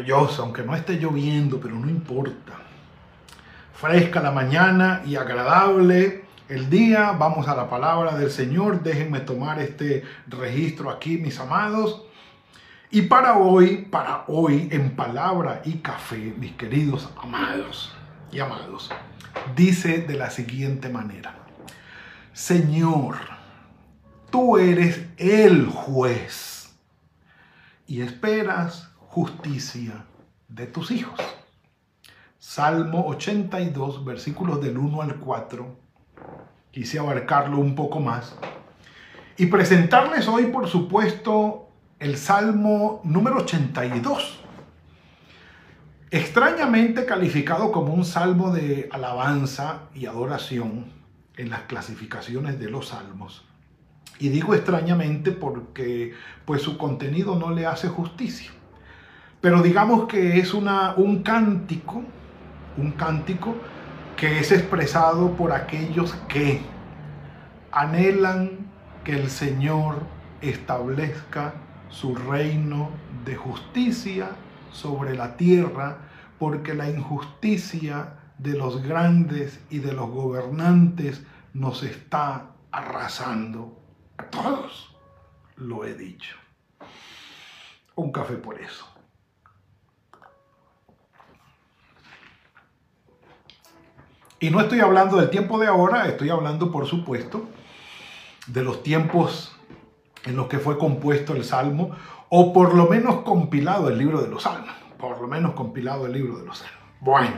Maravilloso, aunque no esté lloviendo, pero no importa. Fresca la mañana y agradable el día. Vamos a la palabra del Señor. Déjenme tomar este registro aquí, mis amados. Y para hoy, para hoy, en palabra y café, mis queridos amados y amados, dice de la siguiente manera. Señor, tú eres el juez y esperas justicia de tus hijos. Salmo 82, versículos del 1 al 4. Quise abarcarlo un poco más. Y presentarles hoy, por supuesto, el Salmo número 82. Extrañamente calificado como un salmo de alabanza y adoración en las clasificaciones de los salmos. Y digo extrañamente porque pues su contenido no le hace justicia. Pero digamos que es una, un cántico, un cántico que es expresado por aquellos que anhelan que el Señor establezca su reino de justicia sobre la tierra, porque la injusticia de los grandes y de los gobernantes nos está arrasando todos lo he dicho. Un café por eso. Y no estoy hablando del tiempo de ahora, estoy hablando, por supuesto, de los tiempos en los que fue compuesto el Salmo, o por lo menos compilado el libro de los Salmos. Por lo menos compilado el libro de los Salmos. Bueno,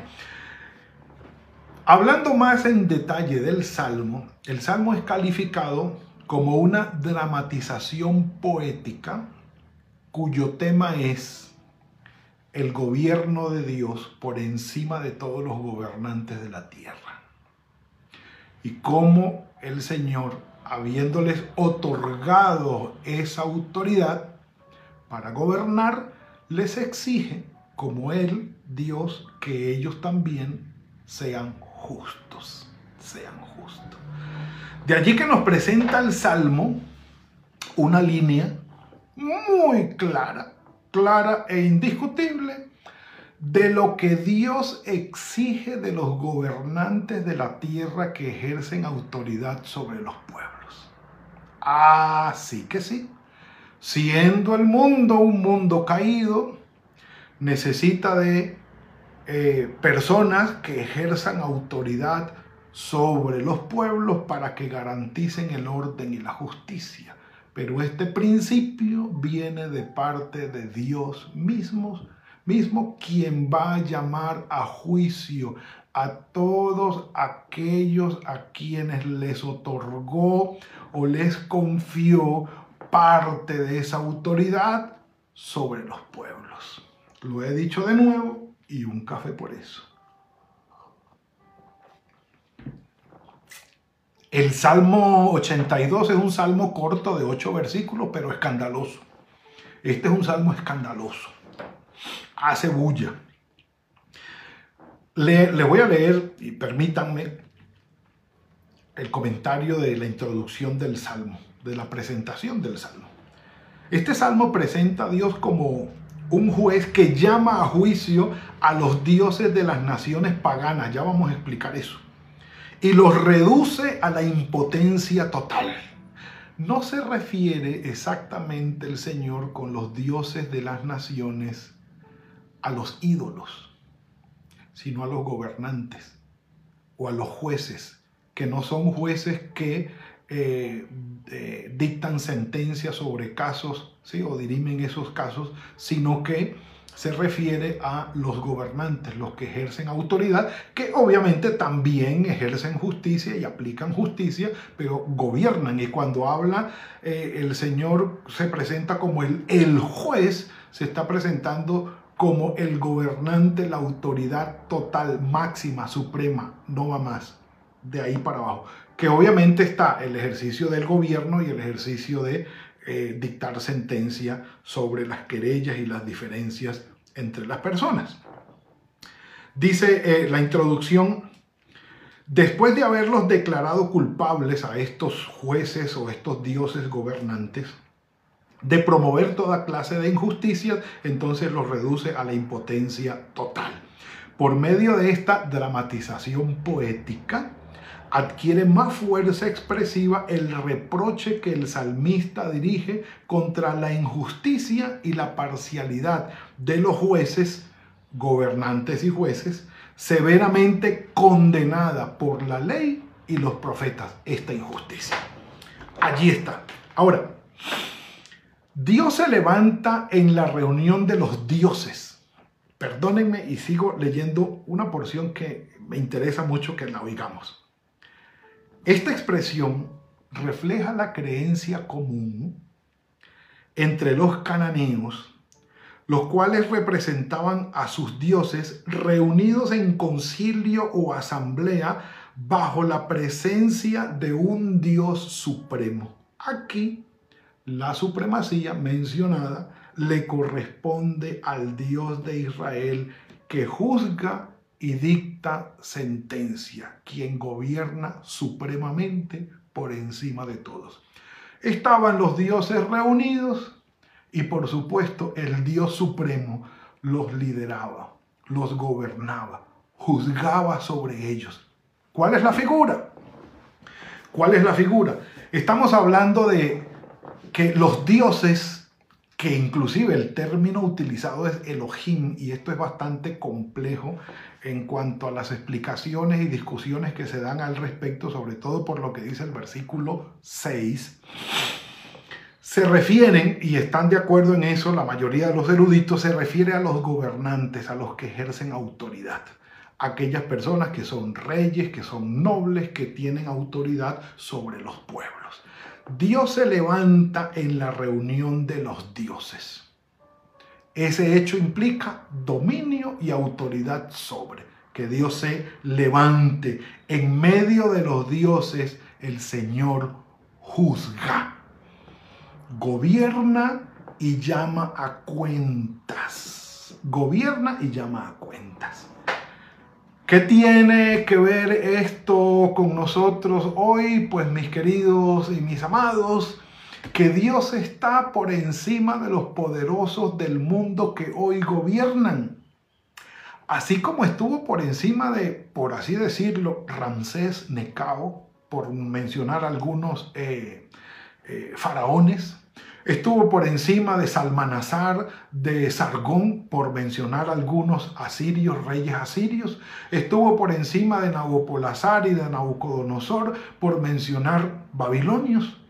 hablando más en detalle del Salmo, el Salmo es calificado como una dramatización poética cuyo tema es el gobierno de Dios por encima de todos los gobernantes de la tierra. Y cómo el Señor, habiéndoles otorgado esa autoridad para gobernar, les exige, como Él, Dios, que ellos también sean justos, sean justos. De allí que nos presenta el Salmo una línea muy clara, clara e indiscutible de lo que Dios exige de los gobernantes de la tierra que ejercen autoridad sobre los pueblos. Así que sí, siendo el mundo un mundo caído, necesita de eh, personas que ejerzan autoridad sobre los pueblos para que garanticen el orden y la justicia. Pero este principio viene de parte de Dios mismo, mismo quien va a llamar a juicio a todos aquellos a quienes les otorgó o les confió parte de esa autoridad sobre los pueblos. Lo he dicho de nuevo y un café por eso. El Salmo 82 es un salmo corto de ocho versículos, pero escandaloso. Este es un salmo escandaloso. Hace bulla. Le, le voy a leer, y permítanme, el comentario de la introducción del salmo, de la presentación del salmo. Este salmo presenta a Dios como un juez que llama a juicio a los dioses de las naciones paganas. Ya vamos a explicar eso y los reduce a la impotencia total. No se refiere exactamente el Señor con los dioses de las naciones a los ídolos, sino a los gobernantes o a los jueces, que no son jueces que eh, dictan sentencias sobre casos ¿sí? o dirimen esos casos, sino que se refiere a los gobernantes, los que ejercen autoridad, que obviamente también ejercen justicia y aplican justicia, pero gobiernan. Y cuando habla eh, el Señor se presenta como el, el juez, se está presentando como el gobernante, la autoridad total, máxima, suprema, no va más, de ahí para abajo. Que obviamente está el ejercicio del gobierno y el ejercicio de eh, dictar sentencia sobre las querellas y las diferencias entre las personas. Dice eh, la introducción, después de haberlos declarado culpables a estos jueces o estos dioses gobernantes, de promover toda clase de injusticias, entonces los reduce a la impotencia total. Por medio de esta dramatización poética, adquiere más fuerza expresiva el reproche que el salmista dirige contra la injusticia y la parcialidad de los jueces, gobernantes y jueces, severamente condenada por la ley y los profetas esta injusticia. Allí está. Ahora, Dios se levanta en la reunión de los dioses. Perdónenme y sigo leyendo una porción que me interesa mucho que la oigamos. Esta expresión refleja la creencia común entre los cananeos, los cuales representaban a sus dioses reunidos en concilio o asamblea bajo la presencia de un dios supremo. Aquí, la supremacía mencionada le corresponde al dios de Israel que juzga y dicta sentencia, quien gobierna supremamente por encima de todos. Estaban los dioses reunidos y por supuesto el Dios supremo los lideraba, los gobernaba, juzgaba sobre ellos. ¿Cuál es la figura? ¿Cuál es la figura? Estamos hablando de que los dioses que inclusive el término utilizado es Elohim, y esto es bastante complejo en cuanto a las explicaciones y discusiones que se dan al respecto, sobre todo por lo que dice el versículo 6, se refieren, y están de acuerdo en eso, la mayoría de los eruditos, se refiere a los gobernantes, a los que ejercen autoridad aquellas personas que son reyes, que son nobles, que tienen autoridad sobre los pueblos. Dios se levanta en la reunión de los dioses. Ese hecho implica dominio y autoridad sobre. Que Dios se levante. En medio de los dioses, el Señor juzga. Gobierna y llama a cuentas. Gobierna y llama a cuentas. ¿Qué tiene que ver esto con nosotros hoy? Pues mis queridos y mis amados, que Dios está por encima de los poderosos del mundo que hoy gobiernan. Así como estuvo por encima de, por así decirlo, Ramsés Necao, por mencionar algunos eh, eh, faraones, Estuvo por encima de Salmanazar, de Sargón, por mencionar algunos asirios, reyes asirios. Estuvo por encima de Nabopolazar y de Nabucodonosor, por mencionar babilonios.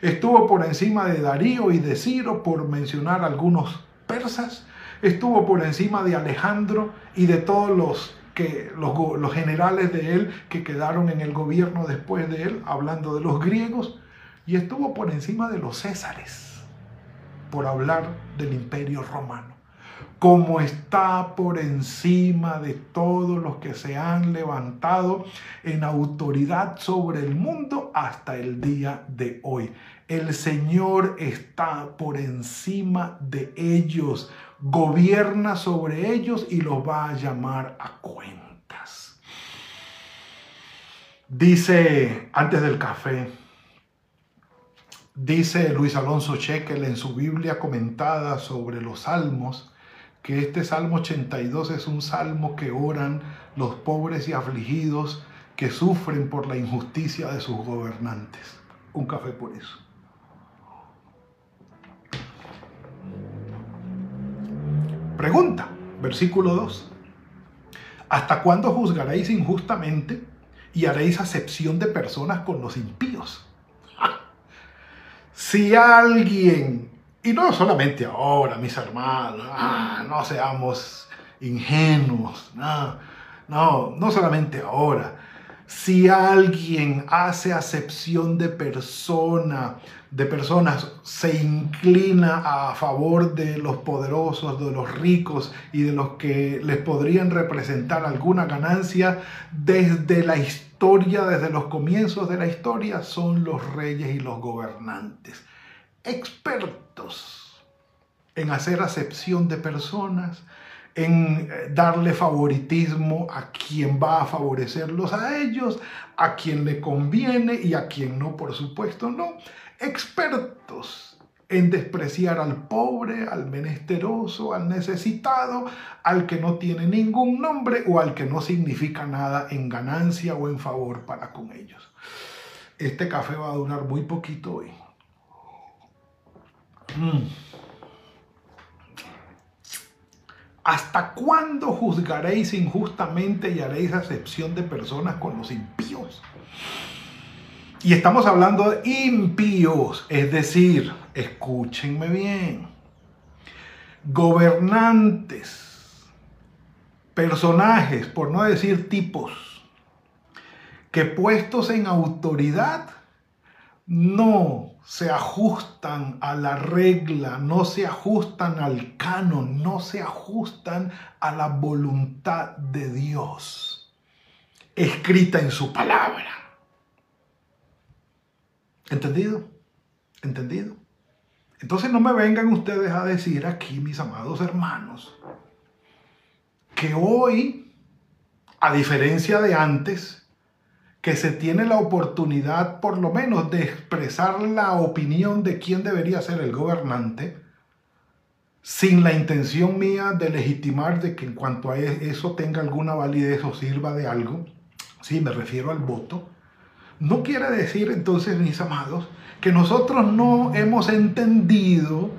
Estuvo por encima de Darío y de Ciro, por mencionar algunos persas. Estuvo por encima de Alejandro y de todos los que los, generales de él que quedaron en el gobierno después de él, hablando de los griegos, y estuvo por encima de los césares por hablar del imperio romano, como está por encima de todos los que se han levantado en autoridad sobre el mundo hasta el día de hoy. El Señor está por encima de ellos, gobierna sobre ellos y los va a llamar a cuentas. Dice antes del café, Dice Luis Alonso Chequel en su Biblia comentada sobre los salmos que este Salmo 82 es un salmo que oran los pobres y afligidos que sufren por la injusticia de sus gobernantes. Un café por eso. Pregunta, versículo 2. ¿Hasta cuándo juzgaréis injustamente y haréis acepción de personas con los impíos? Si alguien Y no solamente ahora, mis hermanos, ah, no seamos ingenuos, no, no, no solamente ahora. Si alguien hace acepción de persona, de personas, se inclina a favor de los poderosos, de los ricos y de los que les podrían representar alguna ganancia, desde la historia, desde los comienzos de la historia, son los reyes y los gobernantes. Expertos en hacer acepción de personas, en eh, darle favoritismo a quien va a favorecerlos a ellos, a quien le conviene y a quien no, por supuesto, no. Expertos en despreciar al pobre, al menesteroso, al necesitado, al que no tiene ningún nombre o al que no significa nada en ganancia o en favor para con ellos. Este café va a durar muy poquito hoy. Mm. ¿Hasta cuándo juzgaréis injustamente y haréis acepción de personas con los impíos? Y estamos hablando de impíos, es decir, escúchenme bien, gobernantes, personajes, por no decir tipos, que puestos en autoridad no se ajustan a la regla, no se ajustan al canon, no se ajustan a la voluntad de Dios, escrita en su palabra. ¿Entendido? ¿Entendido? Entonces no me vengan ustedes a decir aquí, mis amados hermanos, que hoy, a diferencia de antes, que se tiene la oportunidad por lo menos de expresar la opinión de quién debería ser el gobernante, sin la intención mía de legitimar de que en cuanto a e-, eso tenga alguna validez o sirva de algo, sí, me refiero al voto, no quiere decir entonces, mis amados, que nosotros no hemos entendido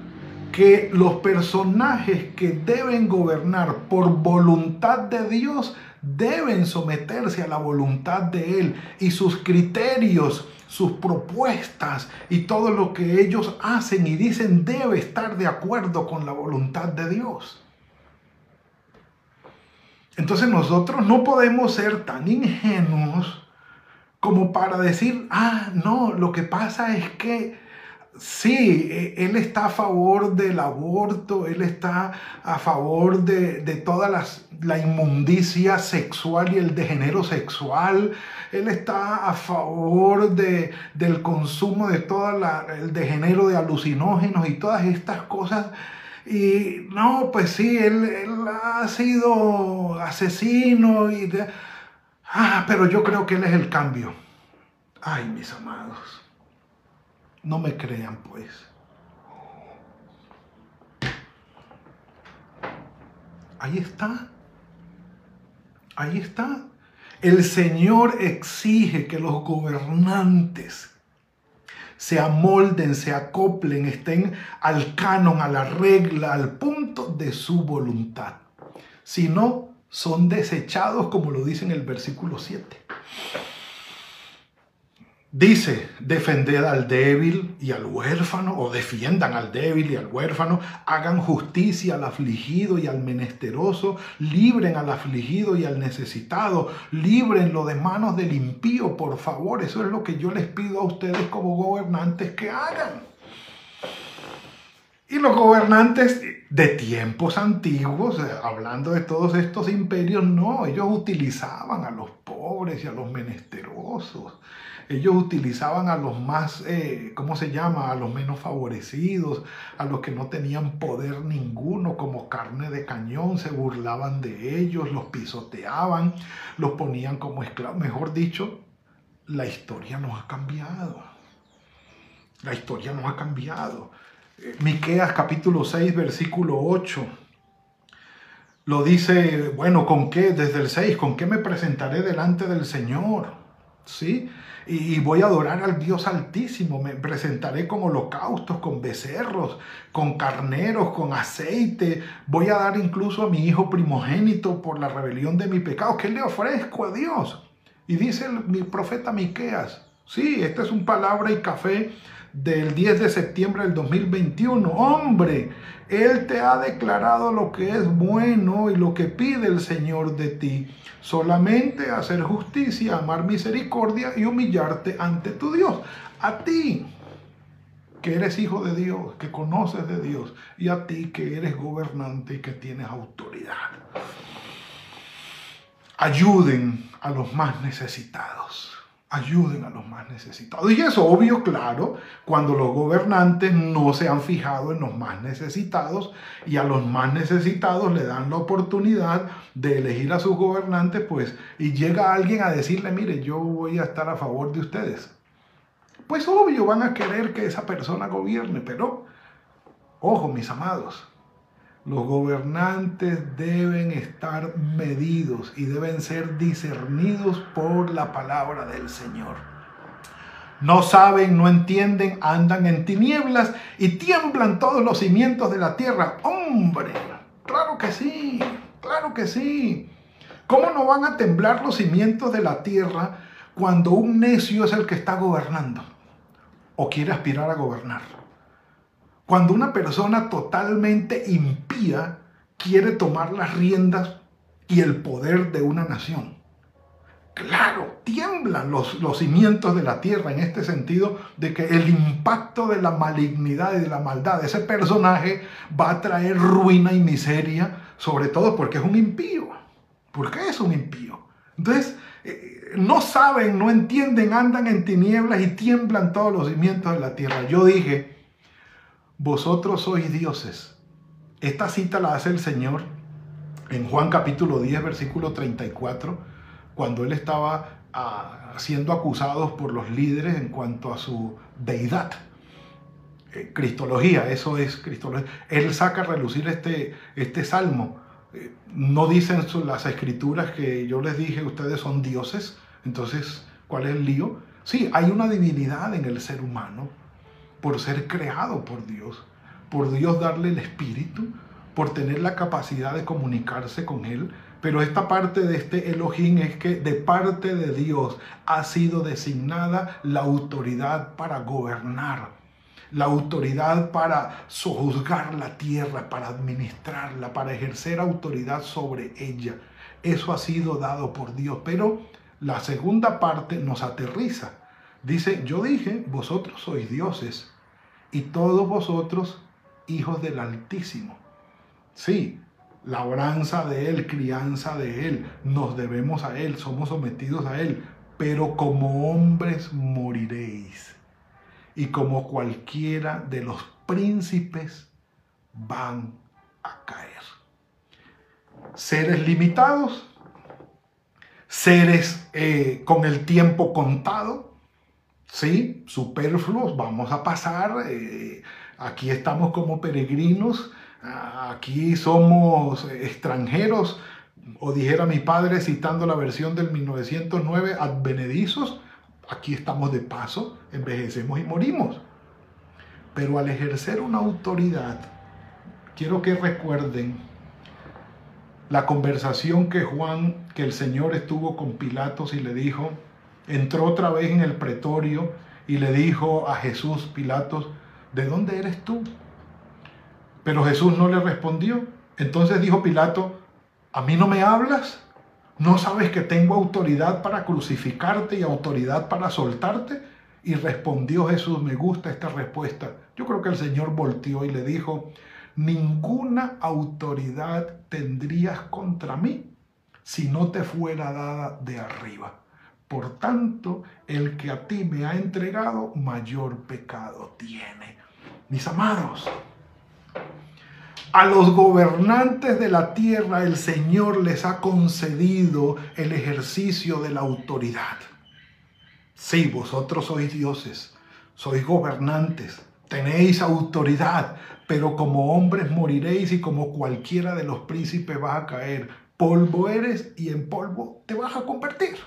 que los personajes que deben gobernar por voluntad de Dios deben someterse a la voluntad de Él y sus criterios, sus propuestas y todo lo que ellos hacen y dicen debe estar de acuerdo con la voluntad de Dios. Entonces nosotros no podemos ser tan ingenuos como para decir, ah, no, lo que pasa es que Sí, e, él está a favor del aborto, él está a favor de, toda la inmundicia sexual y el degenero sexual, él está a favor de, del consumo de todo el degenero de alucinógenos y todas estas cosas. Y no, pues sí, él, ha sido asesino y... ah, pero yo creo que él es el cambio. Ay, mis amados. No me crean, pues. Ahí está. Ahí está. El Señor exige que los gobernantes se amolden, se acoplen, estén al canon, a la regla, al punto de su voluntad. Si no, son desechados, como lo dice en el versículo 7. Dice, defended al débil y al huérfano, o defiendan al débil y al huérfano, hagan justicia al afligido y al menesteroso, libren al afligido y al necesitado, librenlo de manos del impío, por favor. Eso es lo que yo les pido a ustedes como gobernantes que hagan. Y los gobernantes de tiempos antiguos, eh, hablando de todos estos imperios, no, ellos utilizaban a los pobres y a los menesterosos ellos utilizaban a los más, eh, ¿cómo se llama? A los menos favorecidos, a los que no tenían poder ninguno como carne de cañón, se burlaban de ellos, los pisoteaban, los ponían como esclavos. Mejor dicho, la historia nos ha cambiado. La historia nos ha cambiado. Miqueas capítulo 6, versículo 8 lo dice, bueno, ¿con qué? Desde el 6, ¿con qué me presentaré delante del Señor? ¿Sí? y voy a adorar al Dios Altísimo. Me presentaré con holocaustos, con becerros, con carneros, con aceite. Voy a dar incluso a mi hijo primogénito por la rebelión de mi pecado. ¿Qué le ofrezco a Dios? Y dice mi profeta Miqueas, Sí, esta es un palabra y café del 10 de septiembre del 2021. Hombre, Él te ha declarado lo que es bueno y lo que pide el Señor de ti. Solamente hacer justicia, amar misericordia y humillarte ante tu Dios. A ti, que eres hijo de Dios, que conoces de Dios, y a ti que eres gobernante y que tienes autoridad. Ayuden a los más necesitados ayuden a los más necesitados. Y es obvio, claro, cuando los gobernantes no se han fijado en los más necesitados y a los más necesitados le dan la oportunidad de elegir a sus gobernantes, pues, y llega alguien a decirle, mire, yo voy a estar a favor de ustedes. Pues obvio, van a querer que esa persona gobierne, pero, ojo, mis amados, los gobernantes deben estar medidos y deben ser discernidos por la palabra del Señor. No saben, no entienden, andan en tinieblas y tiemblan todos los cimientos de la tierra. Hombre, claro que sí, claro que sí. ¿Cómo no van a temblar los cimientos de la tierra cuando un necio es el que está gobernando o quiere aspirar a gobernar? Cuando una persona totalmente impía quiere tomar las riendas y el poder de una nación. Claro, tiemblan los, los cimientos de la tierra en este sentido de que el impacto de la malignidad y de la maldad de ese personaje va a traer ruina y miseria, sobre todo porque es un impío. ¿Por qué es un impío? Entonces, eh, no saben, no entienden, andan en tinieblas y tiemblan todos los cimientos de la tierra. Yo dije, vosotros sois dioses. Esta cita la hace el Señor en Juan capítulo 10, versículo 34, cuando él estaba ah, siendo acusado por los líderes en cuanto a su deidad. Eh, cristología, eso es cristología. Él saca a relucir este, este salmo. Eh, no dicen las escrituras que yo les dije, ustedes son dioses. Entonces, ¿cuál es el lío? Sí, hay una divinidad en el ser humano por ser creado por Dios, por Dios darle el espíritu, por tener la capacidad de comunicarse con Él. Pero esta parte de este Elohim es que de parte de Dios ha sido designada la autoridad para gobernar, la autoridad para sojuzgar la tierra, para administrarla, para ejercer autoridad sobre ella. Eso ha sido dado por Dios. Pero la segunda parte nos aterriza. Dice, yo dije, vosotros sois dioses y todos vosotros hijos del Altísimo. Sí, labranza de Él, crianza de Él, nos debemos a Él, somos sometidos a Él, pero como hombres moriréis. Y como cualquiera de los príncipes van a caer. Seres limitados, seres eh, con el tiempo contado, ¿sí? Superfluos, vamos a pasar, eh, aquí estamos como peregrinos, aquí somos extranjeros, o dijera mi padre citando la versión del 1909, advenedizos, aquí estamos de paso, envejecemos y morimos. Pero al ejercer una autoridad, quiero que recuerden la conversación que Juan, que el Señor estuvo con Pilatos y le dijo, entró otra vez en el pretorio y le dijo a Jesús, Pilatos, ¿de dónde eres tú? Pero Jesús no le respondió. Entonces dijo Pilato, ¿a mí no me hablas? ¿No sabes que tengo autoridad para crucificarte y autoridad para soltarte? Y respondió Jesús, me gusta esta respuesta. Yo creo que el Señor volteó y le dijo, ninguna autoridad tendrías contra mí si no te fuera dada de arriba. Por tanto, el que a ti me ha entregado, mayor pecado tiene. Mis amados, a los gobernantes de la tierra el Señor les ha concedido el ejercicio de la autoridad. Sí, vosotros sois dioses, sois gobernantes, tenéis autoridad, pero como hombres moriréis y como cualquiera de los príncipes vas a caer. Polvo eres y en polvo te vas a convertir.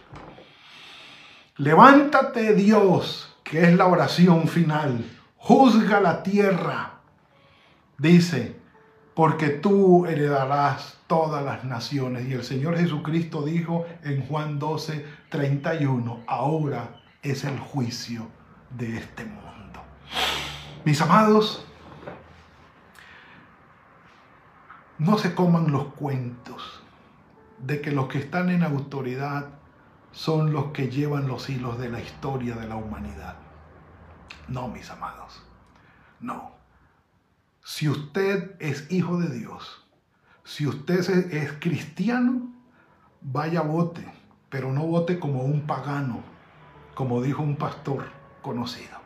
Levántate Dios, que es la oración final. Juzga la tierra. Dice, porque tú heredarás todas las naciones. Y el Señor Jesucristo dijo en Juan 12, 31, ahora es el juicio de este mundo. Mis amados, no se coman los cuentos de que los que están en autoridad son los que llevan los hilos de la historia de la humanidad. No, mis amados, no. Si usted es hijo de Dios, si usted es cristiano, vaya vote, pero no vote como un pagano, como dijo un pastor conocido.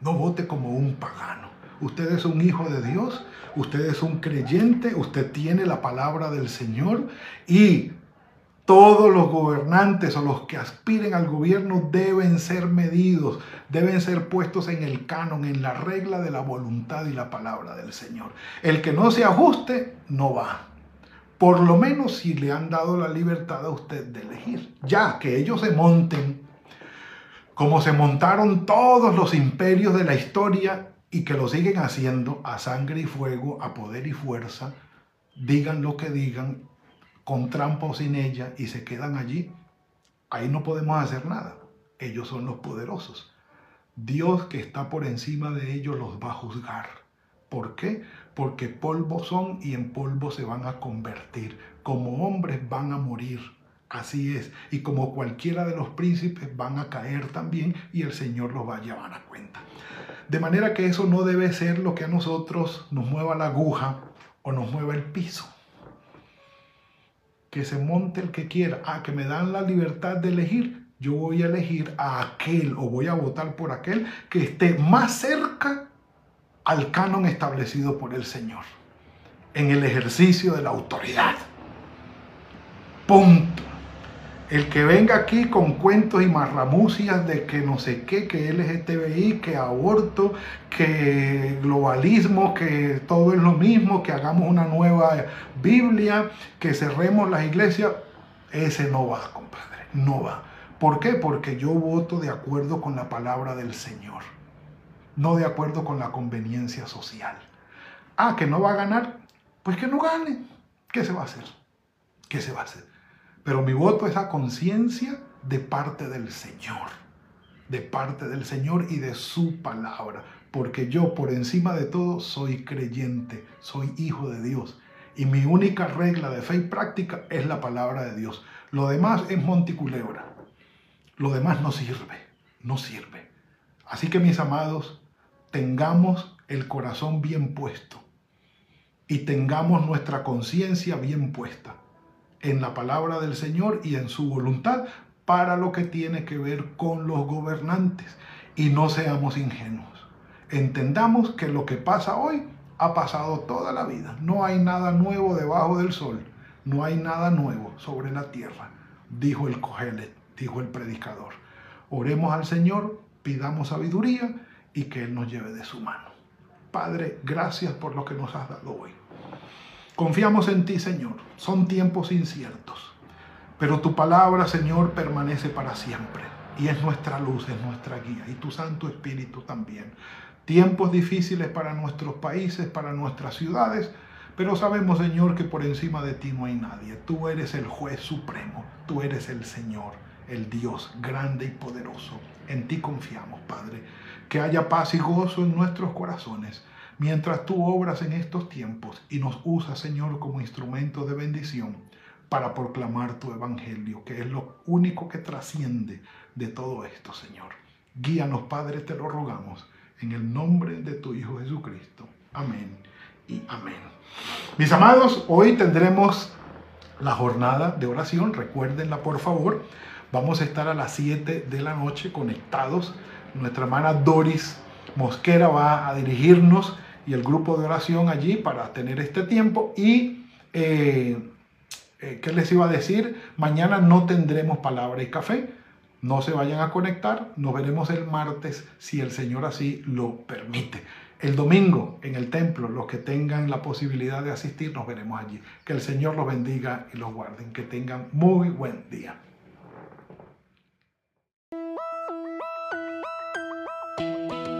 No vote como un pagano. Usted es un hijo de Dios, usted es un creyente, usted tiene la palabra del Señor y todos los gobernantes o los que aspiren al gobierno deben ser medidos, deben ser puestos en el canon, en la regla de la voluntad y la palabra del Señor. El que no se ajuste, no va. Por lo menos si le han dado la libertad a usted de elegir. Ya que ellos se monten, como se montaron todos los imperios de la historia y que lo siguen haciendo a sangre y fuego, a poder y fuerza, digan lo que digan, con trampa o sin ella y se quedan allí, ahí no podemos hacer nada. Ellos son los poderosos. Dios que está por encima de ellos los va a juzgar. ¿Por qué? Porque polvo son y en polvo se van a convertir. Como hombres van a morir. Así es. Y como cualquiera de los príncipes van a caer también y el Señor los va a llevar a cuenta. De manera que eso no debe ser lo que a nosotros nos mueva la aguja o nos mueva el piso que se monte el que quiera, ah, que me dan la libertad de elegir, yo voy a elegir a aquel o voy a votar por aquel que esté más cerca al canon establecido por el Señor, en el ejercicio de la autoridad. Punto. El que venga aquí con cuentos y marramucias de que no sé qué, que LGTBI, que aborto, que globalismo, que todo es lo mismo, que hagamos una nueva Biblia, que cerremos las iglesias, ese no va, compadre, no va. ¿Por qué? Porque yo voto de acuerdo con la palabra del Señor, no de acuerdo con la conveniencia social. Ah, que no va a ganar, pues que no gane. ¿Qué se va a hacer? ¿Qué se va a hacer? Pero mi voto es a conciencia de parte del Señor, de parte del Señor y de su palabra, porque yo por encima de todo soy creyente, soy hijo de Dios. Y mi única regla de fe y práctica es la palabra de Dios. Lo demás es monticulebra. Lo demás no sirve, no sirve. Así que mis amados, tengamos el corazón bien puesto y tengamos nuestra conciencia bien puesta en la palabra del Señor y en su voluntad para lo que tiene que ver con los gobernantes. Y no seamos ingenuos. Entendamos que lo que pasa hoy ha pasado toda la vida. No hay nada nuevo debajo del sol. No hay nada nuevo sobre la tierra, dijo el Cogelet, dijo el predicador. Oremos al Señor, pidamos sabiduría y que Él nos lleve de su mano. Padre, gracias por lo que nos has dado hoy. Confiamos en ti, Señor. Son tiempos inciertos, pero tu palabra, Señor, permanece para siempre. Y es nuestra luz, es nuestra guía. Y tu Santo Espíritu también. Tiempos difíciles para nuestros países, para nuestras ciudades, pero sabemos, Señor, que por encima de ti no hay nadie. Tú eres el juez supremo, tú eres el Señor, el Dios grande y poderoso. En ti confiamos, Padre. Que haya paz y gozo en nuestros corazones mientras tú obras en estos tiempos y nos usas, Señor, como instrumento de bendición para proclamar tu evangelio, que es lo único que trasciende de todo esto, Señor. Guíanos, Padre, te lo rogamos, en el nombre de tu Hijo Jesucristo. Amén y amén. Mis amados, hoy tendremos la jornada de oración, recuérdenla por favor. Vamos a estar a las 7 de la noche conectados. Nuestra hermana Doris Mosquera va a dirigirnos y el grupo de oración allí para tener este tiempo. Y, eh, eh, ¿qué les iba a decir? Mañana no tendremos palabra y café. No se vayan a conectar. Nos veremos el martes si el Señor así lo permite. El domingo en el templo, los que tengan la posibilidad de asistir, nos veremos allí. Que el Señor los bendiga y los guarde. Que tengan muy buen día.